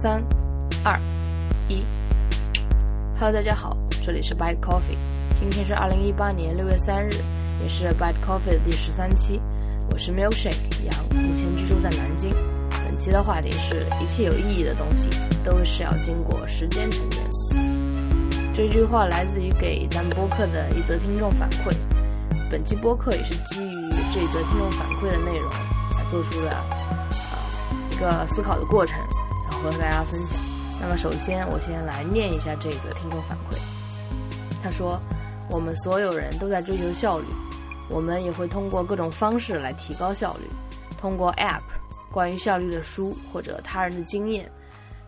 三、二、一。Hello，大家好，这里是 Bite Coffee。今天是二零一八年六月三日，也是 Bite Coffee 的第十三期。我是 Milkshake 杨，目前居住在南京。本期的话题是一切有意义的东西都是要经过时间沉淀。这句话来自于给咱们播客的一则听众反馈。本期播客也是基于这则听众反馈的内容来做出的啊一个思考的过程，和大家分享。那么首先我先来念一下这一则听众反馈。他说：“我们所有人都在追求效率，我们也会通过各种方式来提高效率，通过 App、关于效率的书或者他人的经验。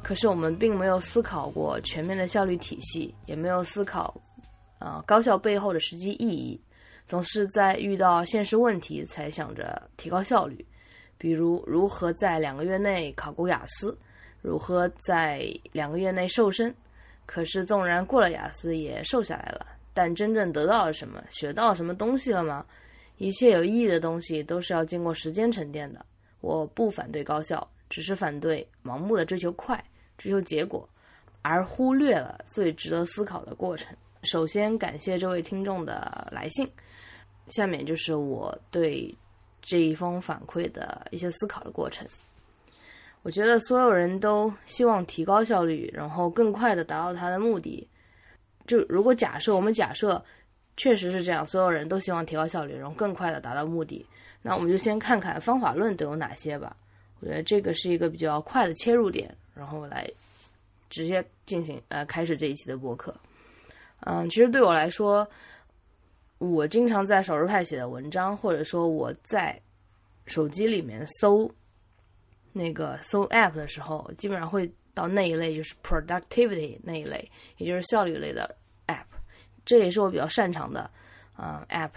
可是我们并没有思考过全面的效率体系，也没有思考啊高效背后的实际意义。”总是在遇到现实问题才想着提高效率，比如如何在两个月内考过雅思，如何在两个月内瘦身。可是纵然过了雅思也瘦下来了，但真正得到了什么，学到了什么东西了吗？一切有意义的东西都是要经过时间沉淀的。我不反对高效，只是反对盲目的追求快、追求结果，而忽略了最值得思考的过程。首先感谢这位听众的来信。下面就是我对这一封反馈的一些思考的过程。我觉得所有人都希望提高效率，然后更快的达到他的目的。就如果假设我们假设确实是这样，所有人都希望提高效率，然后更快的达到目的，那我们就先看看方法论都有哪些吧。我觉得这个是一个比较快的切入点，然后来直接进行呃开始这一期的播客。嗯，其实对我来说。我经常在少数派写的文章，或者说我在手机里面搜那个搜 app 的时候，基本上会到那一类，就是 productivity 那一类，也就是效率类的 app。这也是我比较擅长的啊 app。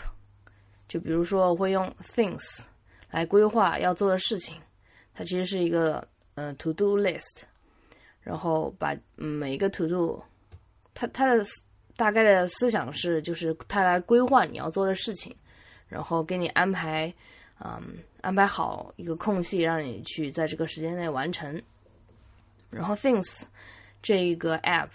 就比如说，我会用 things 来规划要做的事情，它其实是一个呃 to do list，然后把每一个 to do，它它的。大概的思想是，就是他来规划你要做的事情，然后给你安排，嗯，安排好一个空隙，让你去在这个时间内完成。然后 Things 这一个 App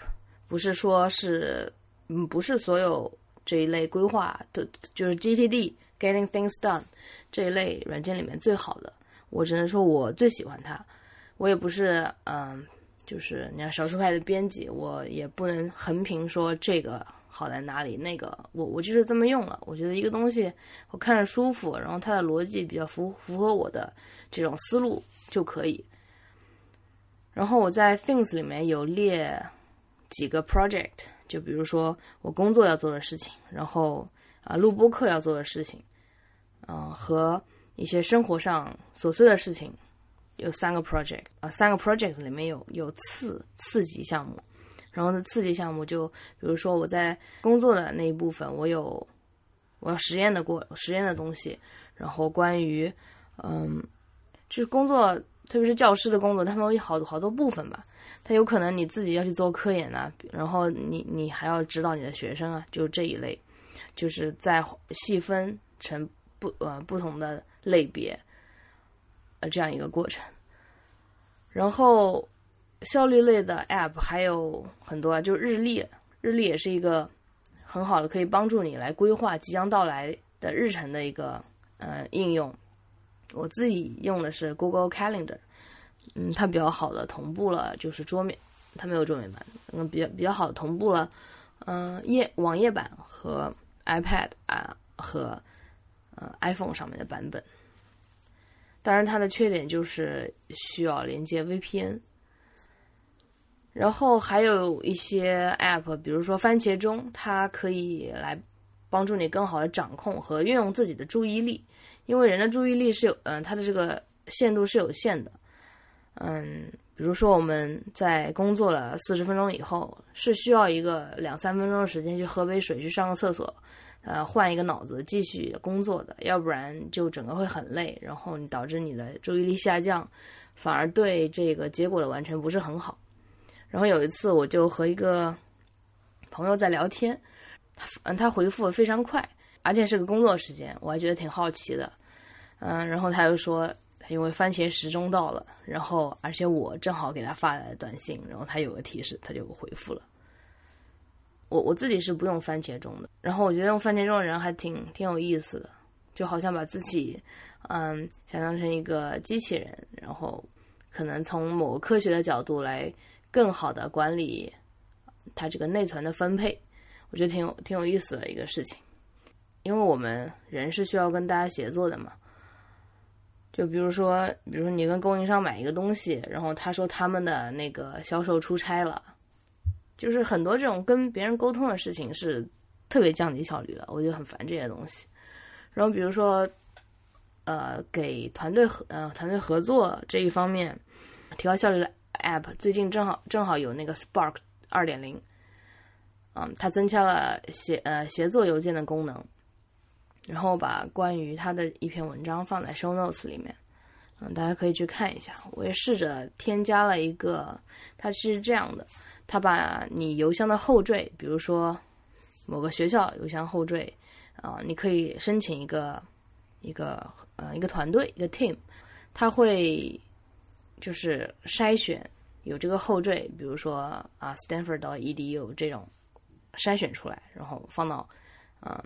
不是说是，嗯，不是所有这一类规划的，就是 GTD Getting Things Done 这一类软件里面最好的。我只能说我最喜欢它。我也不是，嗯。就是你看少数派的编辑，我也不能横评说这个好在哪里，那个我我就是这么用了。我觉得一个东西我看着舒服，然后它的逻辑比较符符合我的这种思路就可以。然后我在 Things 里面有列几个 project，就比如说我工作要做的事情，然后啊录播课要做的事情，嗯和一些生活上琐碎的事情。有三个 project 啊，三个 project 里面有有次次级项目，然后呢，刺激项目就比如说我在工作的那一部分，我有我要实验的过实验的东西，然后关于嗯，就是工作，特别是教师的工作，他们有好多好多部分吧，他有可能你自己要去做科研呐，然后你你还要指导你的学生啊，就这一类，就是在细分成不呃不同的类别。呃，这样一个过程。然后，效率类的 App 还有很多啊，就日历，日历也是一个很好的可以帮助你来规划即将到来的日程的一个呃应用。我自己用的是 Google Calendar，嗯，它比较好的同步了，就是桌面，它没有桌面版，嗯，比较比较好的同步了，嗯，页网页版和 iPad 啊和呃 iPhone 上面的版本。当然，它的缺点就是需要连接 VPN。然后还有一些 App，比如说番茄钟，它可以来帮助你更好的掌控和运用自己的注意力，因为人的注意力是有，嗯，它的这个限度是有限的。嗯，比如说我们在工作了四十分钟以后，是需要一个两三分钟的时间去喝杯水、去上个厕所。呃，换一个脑子继续工作的，要不然就整个会很累，然后你导致你的注意力下降，反而对这个结果的完成不是很好。然后有一次，我就和一个朋友在聊天，他嗯，他回复的非常快，而且是个工作时间，我还觉得挺好奇的，嗯，然后他就说因为番茄时钟到了，然后而且我正好给他发了短信，然后他有个提示，他就回复了。我我自己是不用番茄钟的，然后我觉得用番茄钟的人还挺挺有意思的，就好像把自己嗯想象成一个机器人，然后可能从某个科学的角度来更好的管理它这个内存的分配，我觉得挺有挺有意思的一个事情，因为我们人是需要跟大家协作的嘛。就比如说，比如说你跟供应商买一个东西，然后他说他们的那个销售出差了，就是很多这种跟别人沟通的事情是特别降低效率的，我就很烦这些东西。然后比如说，呃，给团队合呃团队合作这一方面提高效率的 App，最近正好正好有那个 Spark 二点零，嗯，它增加了协呃协作邮件的功能。然后把关于它的一篇文章放在 show notes 里面，嗯，大家可以去看一下。我也试着添加了一个，它是这样的，它把你邮箱的后缀，比如说某个学校邮箱后缀，啊，你可以申请一个一个呃一个团队一个 team，它会就是筛选有这个后缀，比如说啊 Stanford 到 edu 这种筛选出来，然后放到嗯。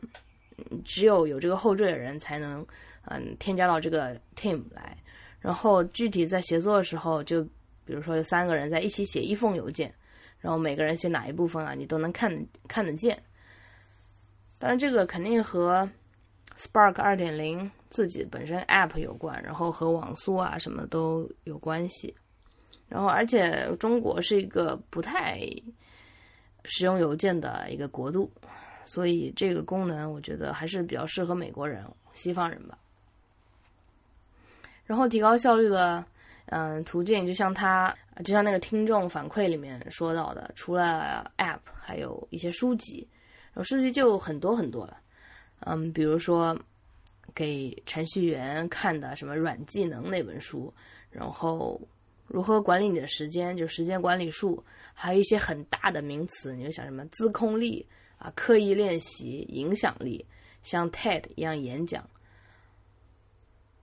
只有有这个后缀的人才能，嗯，添加到这个 team 来。然后具体在协作的时候，就比如说有三个人在一起写一封邮件，然后每个人写哪一部分啊，你都能看看得见。当然，这个肯定和 Spark 二点零自己本身 app 有关，然后和网速啊什么都有关系。然后，而且中国是一个不太使用邮件的一个国度。所以这个功能我觉得还是比较适合美国人、西方人吧。然后提高效率的，嗯，途径就像他，就像那个听众反馈里面说到的，除了 App，还有一些书籍，然后书籍就很多很多了。嗯，比如说给程序员看的什么软技能那本书，然后如何管理你的时间，就时间管理术，还有一些很大的名词，你就想什么自控力。啊，刻意练习影响力，像 TED 一样演讲。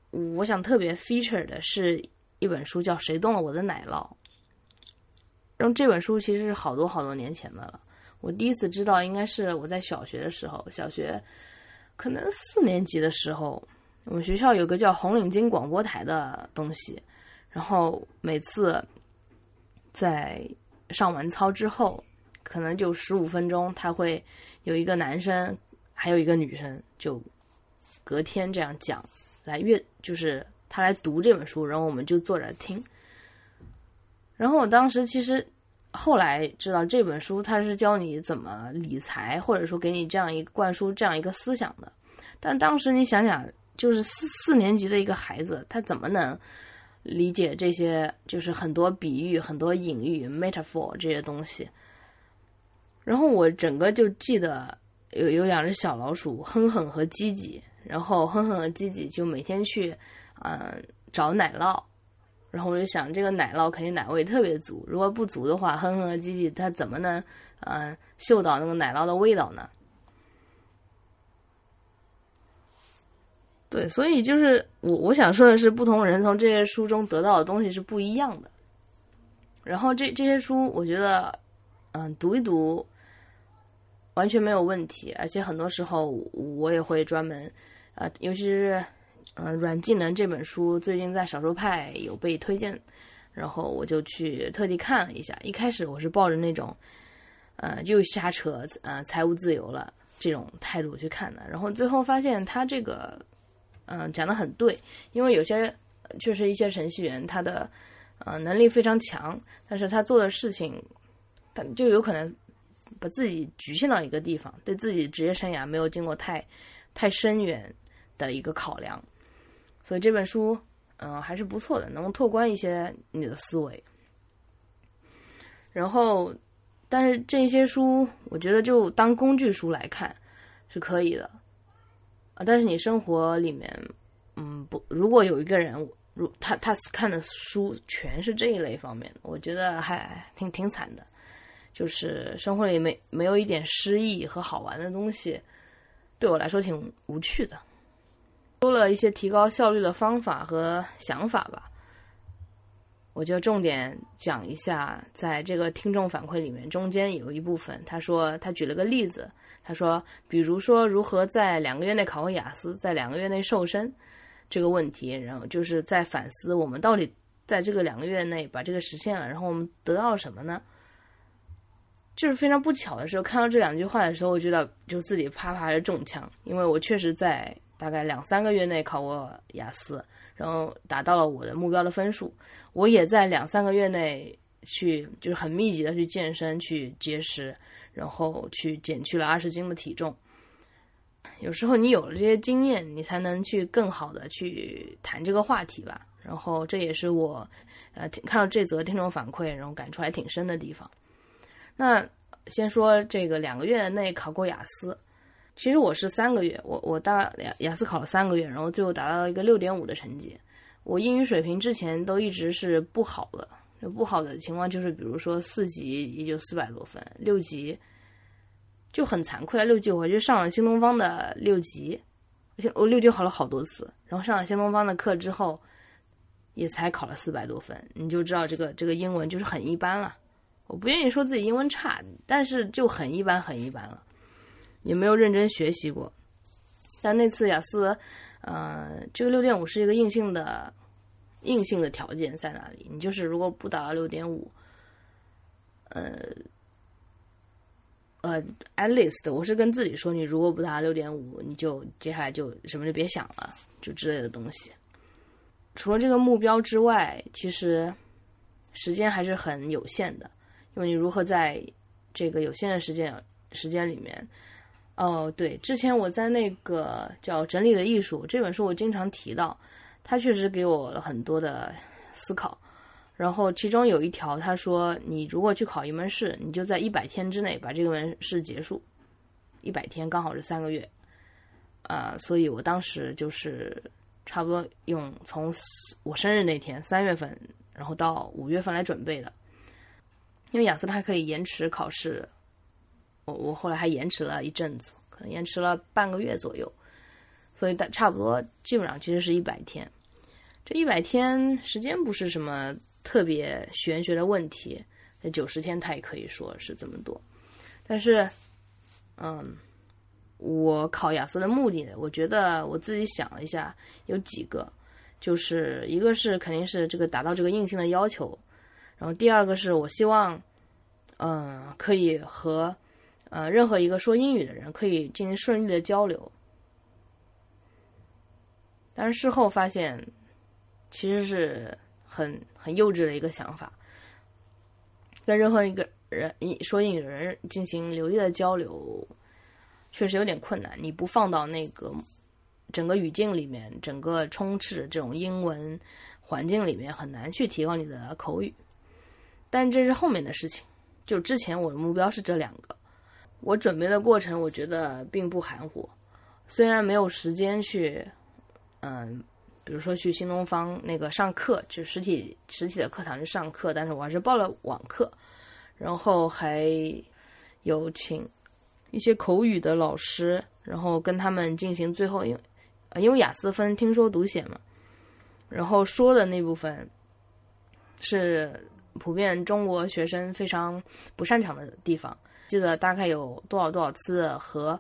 我想特别 feature 的是一本书，叫《谁动了我的奶酪》。然后这本书其实是好多好多年前的了。我第一次知道，应该是我在小学的时候，小学可能四年级的时候，我们学校有个叫红领巾广播台的东西。然后每次在上完操之后。可能就十五分钟，他会有一个男生，还有一个女生，就隔天这样讲，来阅，就是他来读这本书，然后我们就坐着听。然后我当时其实后来知道这本书它是教你怎么理财，或者说给你这样一个灌输这样一个思想的。但当时你想想，就是四四年级的一个孩子，他怎么能理解这些？就是很多比喻、很多隐喻、metaphor 这些东西。然后我整个就记得有有两只小老鼠，哼哼和叽叽，然后哼哼和叽叽就每天去，嗯，找奶酪，然后我就想这个奶酪肯定奶味特别足，如果不足的话，哼哼和叽叽它怎么能，嗯，嗅到那个奶酪的味道呢？对，所以就是我我想说的是，不同人从这些书中得到的东西是不一样的。然后这这些书，我觉得，嗯，读一读。完全没有问题，而且很多时候我也会专门，呃，尤其是，嗯，软技能这本书最近在少数派有被推荐，然后我就去特地看了一下。一开始我是抱着那种，呃，又瞎扯，呃，财务自由了这种态度去看的，然后最后发现他这个，嗯，讲的很对，因为有些确实一些程序员他的，呃，能力非常强，但是他做的事情，他就有可能。把自己局限到一个地方，对自己职业生涯没有经过太太深远的一个考量，所以这本书嗯还是不错的，能拓宽一些你的思维。然后，但是这些书我觉得就当工具书来看是可以的啊。但是你生活里面嗯不，如果有一个人如他他看的书全是这一类方面的，我觉得还挺挺惨的。就是生活里没没有一点诗意和好玩的东西，对我来说挺无趣的。说了一些提高效率的方法和想法吧。我就重点讲一下，在这个听众反馈里面，中间有一部分，他说他举了个例子，他说，比如说如何在两个月内考个雅思，在两个月内瘦身这个问题，然后就是在反思我们到底在这个两个月内把这个实现了，然后我们得到了什么呢？就是非常不巧的时候，看到这两句话的时候，我觉得就自己啪啪的中枪，因为我确实在大概两三个月内考过雅思。然后达到了我的目标的分数，我也在两三个月内去，就是很密集的去健身、去节食，然后去减去了二十斤的体重。有时候你有了这些经验，你才能去更好的去谈这个话题吧。然后这也是我，呃，看到这则听众反馈，然后感触还挺深的地方。那先说这个两个月内考过雅思。其实我是三个月，我我大雅雅思考了三个月，然后最后达到一个六点五的成绩。我英语水平之前都一直是不好的，不好的情况就是比如说四级也就四百多分，六级就很惭愧啊。六级我就上了新东方的六级，我六级考了好多次，然后上了新东方的课之后，也才考了四百多分。你就知道这个这个英文就是很一般了。我不愿意说自己英文差，但是就很一般很一般了。也没有认真学习过，但那次雅思，呃，这个六点五是一个硬性的、硬性的条件在哪里？你就是如果不达到六点五，呃，呃，at least，我是跟自己说，你如果不达到六点五，你就接下来就什么就别想了，就之类的东西。除了这个目标之外，其实时间还是很有限的，因为你如何在这个有限的时间时间里面。哦，对，之前我在那个叫《整理的艺术》这本书，我经常提到，它确实给我了很多的思考。然后其中有一条，他说，你如果去考一门试，你就在一百天之内把这个门试结束，一百天刚好是三个月，啊，所以我当时就是差不多用从我生日那天三月份，然后到五月份来准备的，因为雅思它可以延迟考试。我我后来还延迟了一阵子，可能延迟了半个月左右，所以大差不多基本上其实是一百天。这一百天时间不是什么特别玄学的问题，那九十天它也可以说是这么多。但是，嗯，我考雅思的目的呢，我觉得我自己想了一下，有几个，就是一个是肯定是这个达到这个硬性的要求，然后第二个是我希望，嗯，可以和。呃，任何一个说英语的人可以进行顺利的交流，但是事后发现，其实是很很幼稚的一个想法。跟任何一个人说英语的人进行流利的交流，确实有点困难。你不放到那个整个语境里面，整个充斥这种英文环境里面，很难去提高你的口语。但这是后面的事情。就之前我的目标是这两个。我准备的过程，我觉得并不含糊。虽然没有时间去，嗯，比如说去新东方那个上课，就实体实体的课堂去上课，但是我还是报了网课，然后还有请一些口语的老师，然后跟他们进行最后因为因为雅思分听说读写嘛，然后说的那部分是普遍中国学生非常不擅长的地方。记得大概有多少多少次和，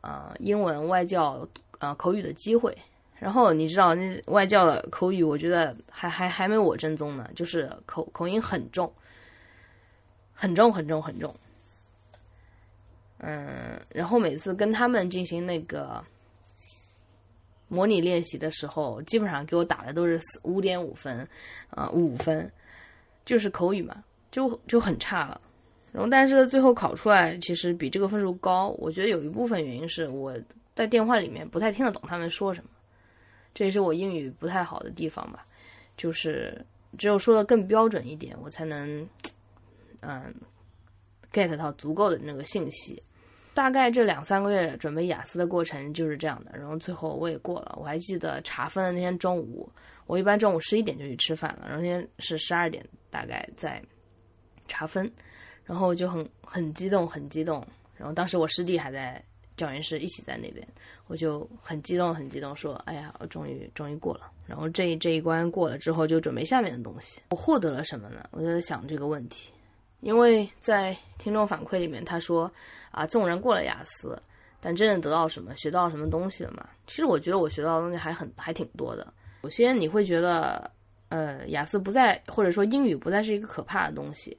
呃，英文外教呃口语的机会，然后你知道那外教的口语，我觉得还还还没我正宗呢，就是口口音很重，很重很重很重。嗯，然后每次跟他们进行那个模拟练习的时候，基本上给我打的都是四五点五分，啊，五分，就是口语嘛，就就很差了。然后，但是最后考出来其实比这个分数高。我觉得有一部分原因是我在电话里面不太听得懂他们说什么，这也是我英语不太好的地方吧。就是只有说的更标准一点，我才能嗯 get 到足够的那个信息。大概这两三个月准备雅思的过程就是这样的。然后最后我也过了。我还记得查分的那天中午，我一般中午十一点就去吃饭了，然后那天是十二点大概在查分。然后就很很激动，很激动。然后当时我师弟还在教研室一起在那边，我就很激动，很激动，说：“哎呀，我终于终于过了。”然后这一这一关过了之后，就准备下面的东西。我获得了什么呢？我就在想这个问题，因为在听众反馈里面，他说：“啊，纵然过了雅思，但真正得到什么，学到什么东西了嘛？”其实我觉得我学到的东西还很还挺多的。首先，你会觉得，呃，雅思不再或者说英语不再是一个可怕的东西。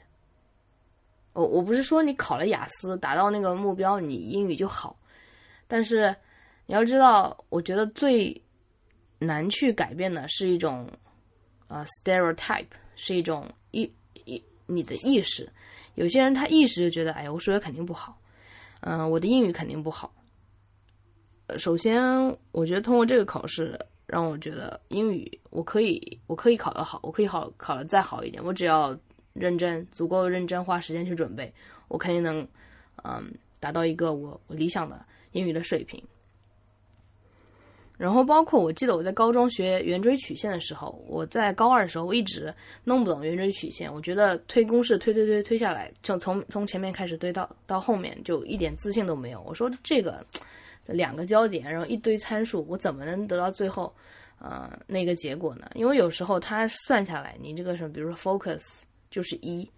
我我不是说你考了雅思达到那个目标，你英语就好，但是你要知道，我觉得最难去改变的是一种啊 stereotype，是一种意意你的意识。有些人他意识就觉得，哎呀，我数学肯定不好，嗯，我的英语肯定不好。首先，我觉得通过这个考试，让我觉得英语我可以我可以考得好，我可以好考得再好一点，我只要。认真，足够认真，花时间去准备，我肯定能，嗯，达到一个我我理想的英语的水平。然后包括我记得我在高中学圆锥曲线的时候，我在高二的时候我一直弄不懂圆锥曲线，我觉得推公式推推推推下来，就从从前面开始推到到后面就一点自信都没有。我说这个两个焦点，然后一堆参数，我怎么能得到最后，呃，那个结果呢？因为有时候它算下来，你这个什么，比如说 focus。就是一，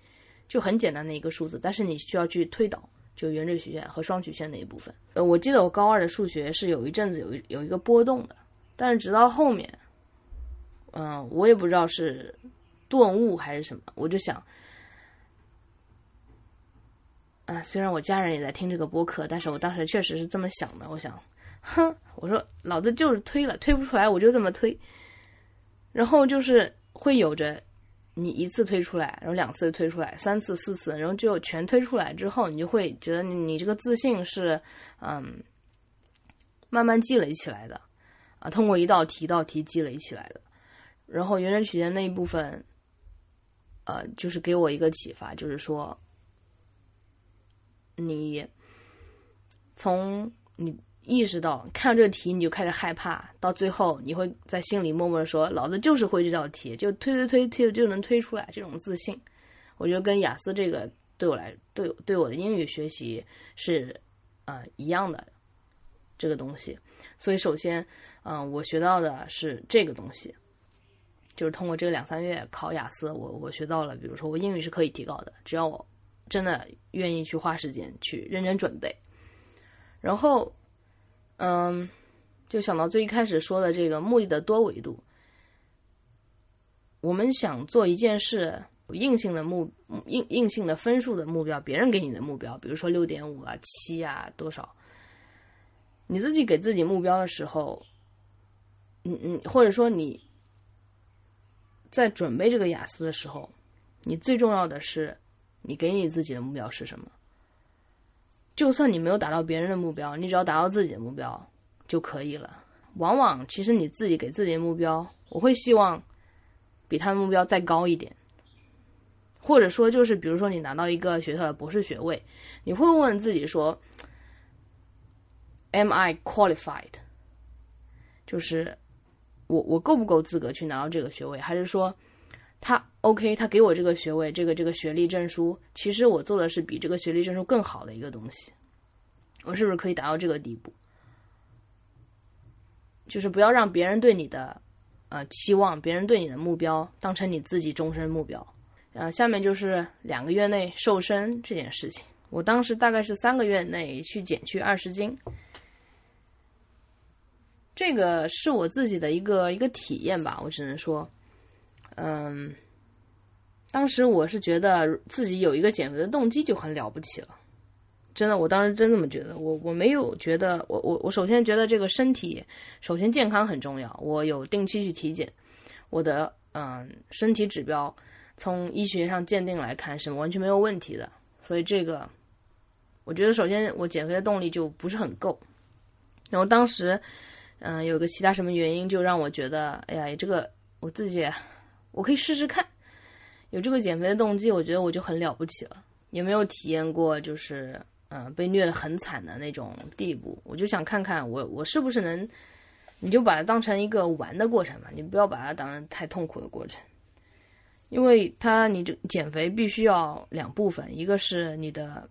就很简单的一个数字，但是你需要去推导，就圆锥曲线和双曲线那一部分。呃，我记得我高二的数学是有一阵子有一有一个波动的，但是直到后面，嗯，我也不知道是顿悟还是什么，我就想，啊，虽然我家人也在听这个播客，但是我当时确实是这么想的。我想，哼，我说老子就是推了，推不出来我就这么推，然后就是会有着。你一次推出来，然后两次推出来，三次、四次，然后就全推出来之后，你就会觉得你你这个自信是，嗯，慢慢积累起来的，啊，通过一道题一道题积累起来的。然后圆锥曲线那一部分，呃，就是给我一个启发，就是说，你从你。意识到看到这个题你就开始害怕，到最后你会在心里默默的说：“老子就是会这道题，就推推推推就能推出来。”这种自信，我觉得跟雅思这个对我来对对我的英语学习是呃一样的这个东西。所以首先，嗯，我学到的是这个东西，就是通过这个两三月考雅思，我我学到了，比如说我英语是可以提高的，只要我真的愿意去花时间去认真准备，然后。嗯，就想到最一开始说的这个目的的多维度。我们想做一件事，硬性的目硬硬性的分数的目标，别人给你的目标，比如说六点五啊、七啊多少，你自己给自己目标的时候，嗯嗯，或者说你在准备这个雅思的时候，你最重要的是，你给你自己的目标是什么？就算你没有达到别人的目标，你只要达到自己的目标就可以了。往往其实你自己给自己的目标，我会希望比他的目标再高一点，或者说就是比如说你拿到一个学校的博士学位，你会问自己说：“Am I qualified？” 就是我我够不够资格去拿到这个学位？还是说他？OK，他给我这个学位，这个这个学历证书，其实我做的是比这个学历证书更好的一个东西。我是不是可以达到这个地步？就是不要让别人对你的呃期望，别人对你的目标当成你自己终身目标。呃，下面就是两个月内瘦身这件事情。我当时大概是三个月内去减去二十斤，这个是我自己的一个一个体验吧，我只能说，嗯。当时我是觉得自己有一个减肥的动机就很了不起了，真的，我当时真这么觉得。我我没有觉得，我我我首先觉得这个身体首先健康很重要，我有定期去体检，我的嗯身体指标从医学上鉴定来看是完全没有问题的，所以这个我觉得首先我减肥的动力就不是很够。然后当时嗯有个其他什么原因就让我觉得，哎呀，这个我自己我可以试试看。有这个减肥的动机，我觉得我就很了不起了。也没有体验过，就是嗯被虐的很惨的那种地步。我就想看看我我是不是能，你就把它当成一个玩的过程嘛，你不要把它当成太痛苦的过程。因为它你这减肥必须要两部分，一个是你的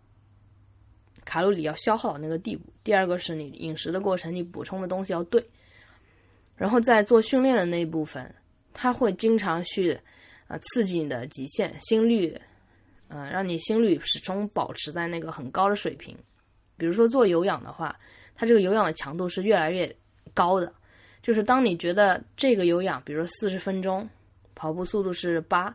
卡路里要消耗到那个地步；第二个是你饮食的过程，你补充的东西要对。然后在做训练的那一部分，他会经常去呃刺激你的极限心率，嗯，让你心率始终保持在那个很高的水平。比如说做有氧的话，它这个有氧的强度是越来越高的。就是当你觉得这个有氧，比如说四十分钟，跑步速度是八，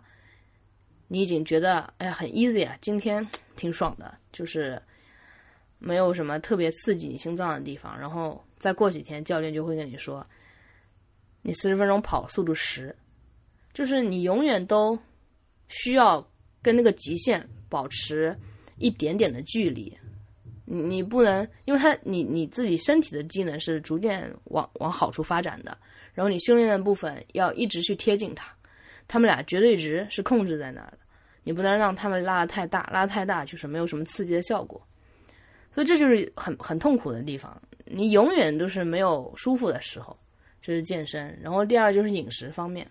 你已经觉得哎呀很 easy 啊，今天挺爽的，就是没有什么特别刺激你心脏的地方。然后再过几天，教练就会跟你说，你四十分钟跑速度十，就是你永远都需要跟那个极限保持一点点的距离。你你不能，因为他你你自己身体的机能是逐渐往往好处发展的，然后你训练的部分要一直去贴近它，他们俩绝对值是控制在那儿的，你不能让他们拉的太大，拉太大就是没有什么刺激的效果，所以这就是很很痛苦的地方，你永远都是没有舒服的时候，这是健身，然后第二就是饮食方面。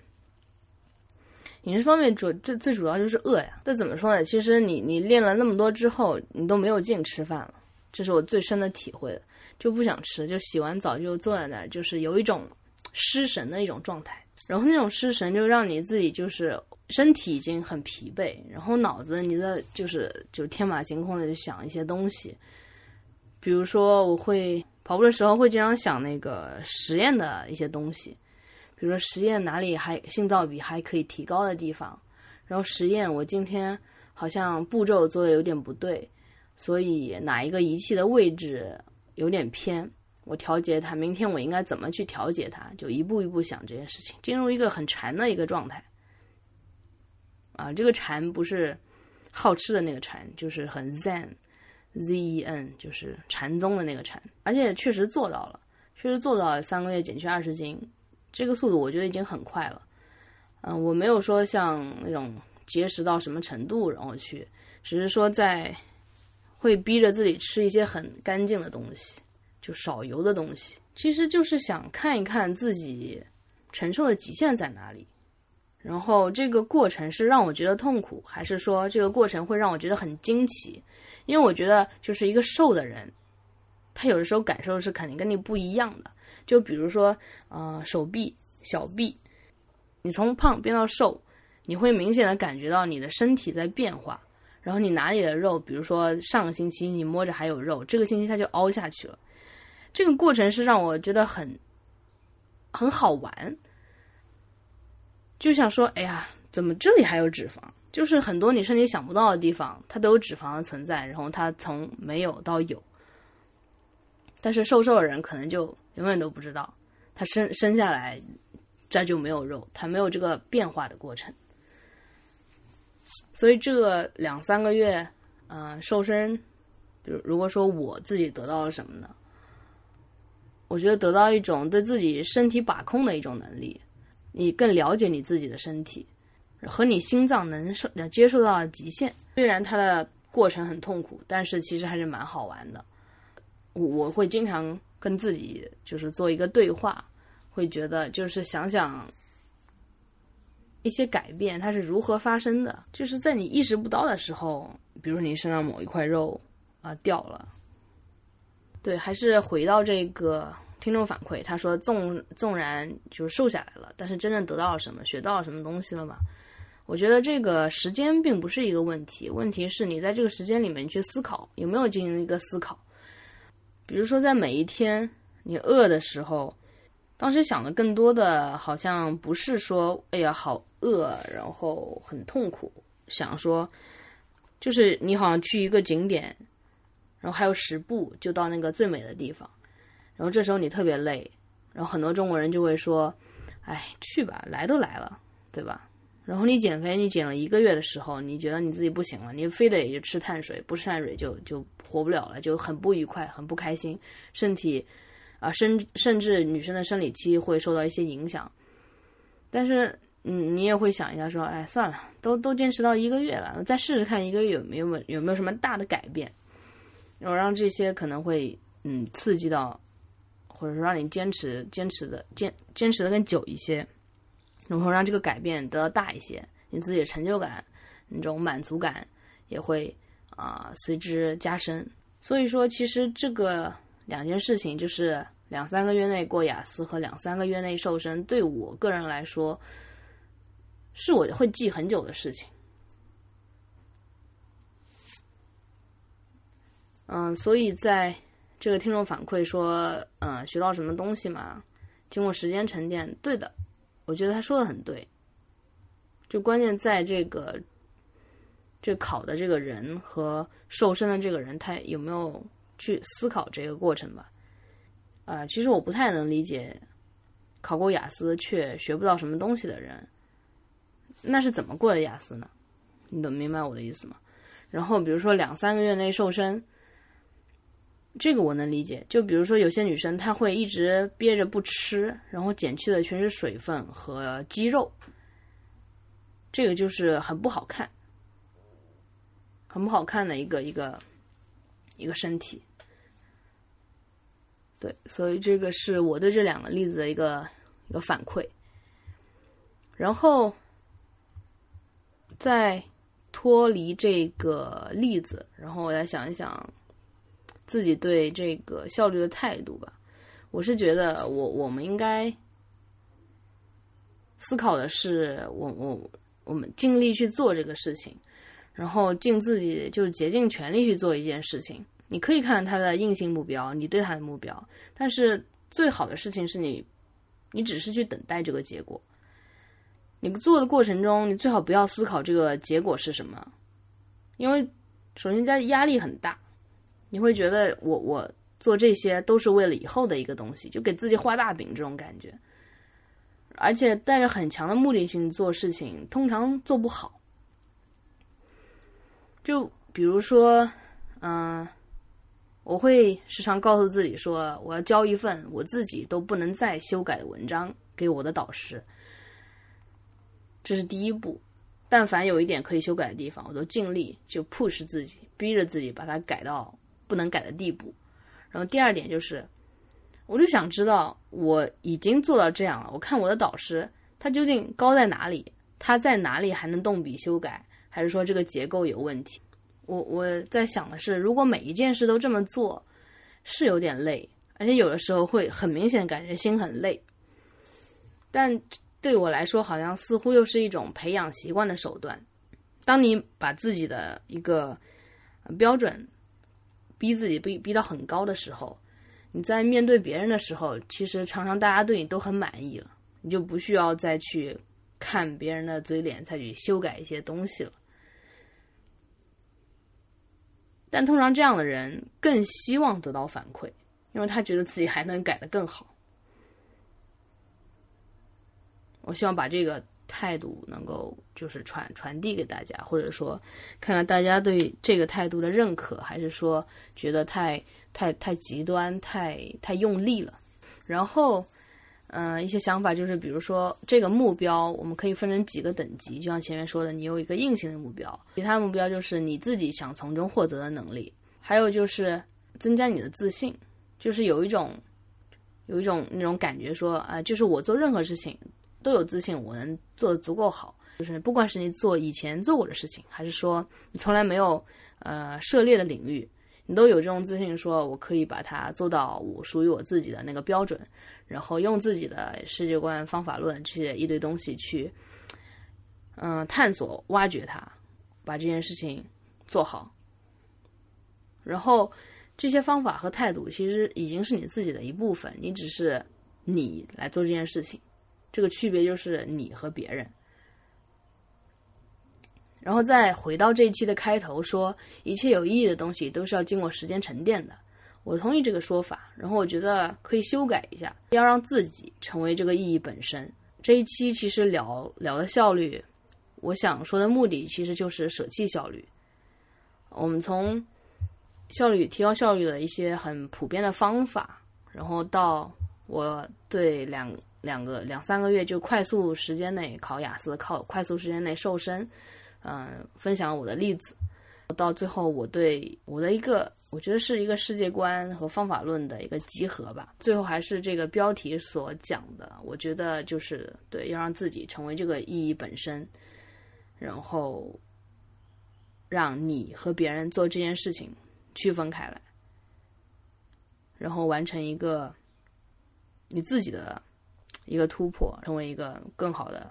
饮食方面主最最主要就是饿呀，这怎么说呢？其实你你练了那么多之后，你都没有劲吃饭了。这是我最深的体会，就不想吃，就洗完澡就坐在那儿，就是有一种失神的一种状态。然后那种失神就让你自己就是身体已经很疲惫，然后脑子你的就是就天马行空的就想一些东西。比如说我会跑步的时候会经常想那个实验的一些东西，比如说实验哪里还性噪比还可以提高的地方，然后实验我今天好像步骤做的有点不对。所以哪一个仪器的位置有点偏，我调节它。明天我应该怎么去调节它？就一步一步想这件事情，进入一个很禅的一个状态。啊，这个禅不是好吃的那个禅，就是很 zen Z E N 就是禅宗的那个禅。而且确实做到了，确实做到了三个月减去二十斤，这个速度我觉得已经很快了。嗯，我没有说像那种节食到什么程度然后去，只是说在。会逼着自己吃一些很干净的东西，就少油的东西，其实就是想看一看自己承受的极限在哪里。然后这个过程是让我觉得痛苦，还是说这个过程会让我觉得很惊奇？因为我觉得就是一个瘦的人，他有的时候感受是肯定跟你不一样的。就比如说，呃，手臂、小臂，你从胖变到瘦，你会明显的感觉到你的身体在变化。然后你哪里的肉，比如说上个星期你摸着还有肉，这个星期它就凹下去了。这个过程是让我觉得很很好玩，就想说，哎呀，怎么这里还有脂肪？就是很多你身体想不到的地方，它都有脂肪的存在。然后它从没有到有，但是瘦瘦的人可能就永远都不知道，他生生下来这就没有肉，他没有这个变化的过程。所以这两三个月，嗯，瘦身，比如如果说我自己得到了什么呢？我觉得得到一种对自己身体把控的一种能力，你更了解你自己的身体，和你心脏能受接受到的极限。虽然它的过程很痛苦，但是其实还是蛮好玩的。我我会经常跟自己就是做一个对话，会觉得就是想想。一些改变它是如何发生的？就是在你意识不到的时候，比如你身上某一块肉啊掉了。对，还是回到这个听众反馈，他说纵纵然就是瘦下来了，但是真正得到了什么，学到了什么东西了吗？我觉得这个时间并不是一个问题，问题是你在这个时间里面去思考有没有进行一个思考。比如说在每一天你饿的时候。当时想的更多的好像不是说，哎呀好饿，然后很痛苦。想说，就是你好像去一个景点，然后还有十步就到那个最美的地方，然后这时候你特别累，然后很多中国人就会说，哎，去吧，来都来了，对吧？然后你减肥，你减了一个月的时候，你觉得你自己不行了，你非得就吃碳水，不吃碳水就就活不了了，就很不愉快，很不开心，身体。啊，甚甚至女生的生理期会受到一些影响，但是，嗯，你也会想一下，说，哎，算了，都都坚持到一个月了，再试试看一个月有没有有没有什么大的改变，然后让这些可能会，嗯，刺激到，或者说让你坚持坚持的坚坚持的更久一些，然后让这个改变得到大一些，你自己的成就感，那种满足感也会啊随之加深。所以说，其实这个两件事情，就是两三个月内过雅思和两三个月内瘦身，对我个人来说，是我会记很久的事情。嗯，所以在这个听众反馈说，嗯，学到什么东西嘛？经过时间沉淀，对的，我觉得他说的很对。就关键在这个，这考的这个人和瘦身的这个人，他有没有去思考这个过程吧？啊，其实我不太能理解，考过雅思却学不到什么东西的人，那是怎么过的雅思呢？你能明白我的意思吗？然后比如说两三个月内瘦身。这个我能理解，就比如说有些女生她会一直憋着不吃，然后减去的全是水分和肌肉，这个就是很不好看，很不好看的一个一个一个身体。对，所以这个是我对这两个例子的一个一个反馈。然后再脱离这个例子，然后我再想一想。自己对这个效率的态度吧，我是觉得我我们应该思考的是，我我我们尽力去做这个事情，然后尽自己就是竭尽全力去做一件事情。你可以看他的硬性目标，你对他的目标，但是最好的事情是你，你只是去等待这个结果。你做的过程中，你最好不要思考这个结果是什么，因为首先在压力很大。你会觉得我我做这些都是为了以后的一个东西，就给自己画大饼这种感觉，而且带着很强的目的性做事情，通常做不好。就比如说，嗯，我会时常告诉自己说，我要交一份我自己都不能再修改的文章给我的导师，这是第一步。但凡有一点可以修改的地方，我都尽力就 push 自己，逼着自己把它改到。不能改的地步，然后第二点就是，我就想知道我已经做到这样了，我看我的导师他究竟高在哪里，他在哪里还能动笔修改，还是说这个结构有问题？我我在想的是，如果每一件事都这么做，是有点累，而且有的时候会很明显感觉心很累，但对我来说，好像似乎又是一种培养习惯的手段。当你把自己的一个标准。逼自己逼逼到很高的时候，你在面对别人的时候，其实常常大家对你都很满意了，你就不需要再去看别人的嘴脸，再去修改一些东西了。但通常这样的人更希望得到反馈，因为他觉得自己还能改得更好。我希望把这个。态度能够就是传传递给大家，或者说看看大家对这个态度的认可，还是说觉得太太太极端、太太用力了。然后，嗯，一些想法就是，比如说这个目标，我们可以分成几个等级，就像前面说的，你有一个硬性的目标，其他目标就是你自己想从中获得的能力，还有就是增加你的自信，就是有一种有一种那种感觉说啊，就是我做任何事情。都有自信，我能做的足够好。就是不管是你做以前做过的事情，还是说你从来没有呃涉猎的领域，你都有这种自信，说我可以把它做到我属于我自己的那个标准，然后用自己的世界观、方法论这些一堆东西去嗯探索、挖掘它，把这件事情做好。然后这些方法和态度其实已经是你自己的一部分，你只是你来做这件事情。这个区别就是你和别人，然后再回到这一期的开头，说一切有意义的东西都是要经过时间沉淀的。我同意这个说法，然后我觉得可以修改一下，要让自己成为这个意义本身。这一期其实聊聊的效率，我想说的目的其实就是舍弃效率。我们从效率提高效率的一些很普遍的方法，然后到我对两。两个两三个月就快速时间内考雅思，靠快速时间内瘦身，嗯，分享我的例子，到最后我对我的一个，我觉得是一个世界观和方法论的一个集合吧。最后还是这个标题所讲的，我觉得就是对，要让自己成为这个意义本身，然后让你和别人做这件事情区分开来，然后完成一个你自己的一个突破，成为一个更好的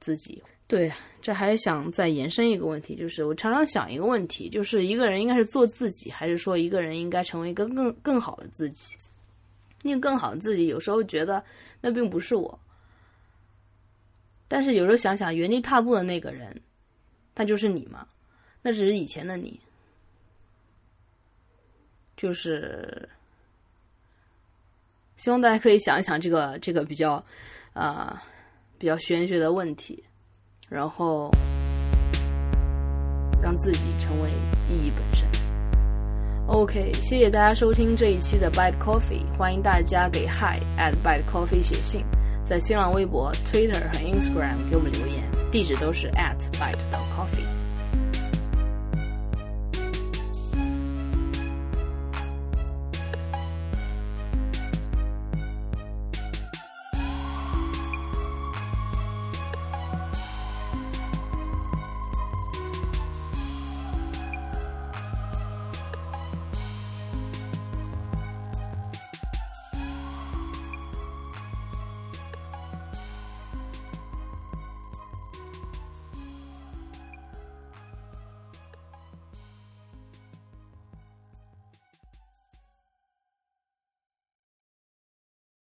自己。对，这还想再延伸一个问题，就是我常常想一个问题，就是一个人应该是做自己，还是说一个人应该成为一个更更好的自己？那个更好的自己，有时候觉得那并不是我，但是有时候想想，原地踏步的那个人，他就是你吗？那只是以前的你，就是希望大家可以想一想这个这个比较啊比较玄学的问题，然后让自己成为意义本身。OK，谢谢大家收听这一期的 Bite Coffee，欢迎大家给 Hi at Bite Coffee 写信，在新浪微博、Twitter 和 Instagram 给我们留言，地址都是 at bite coffee。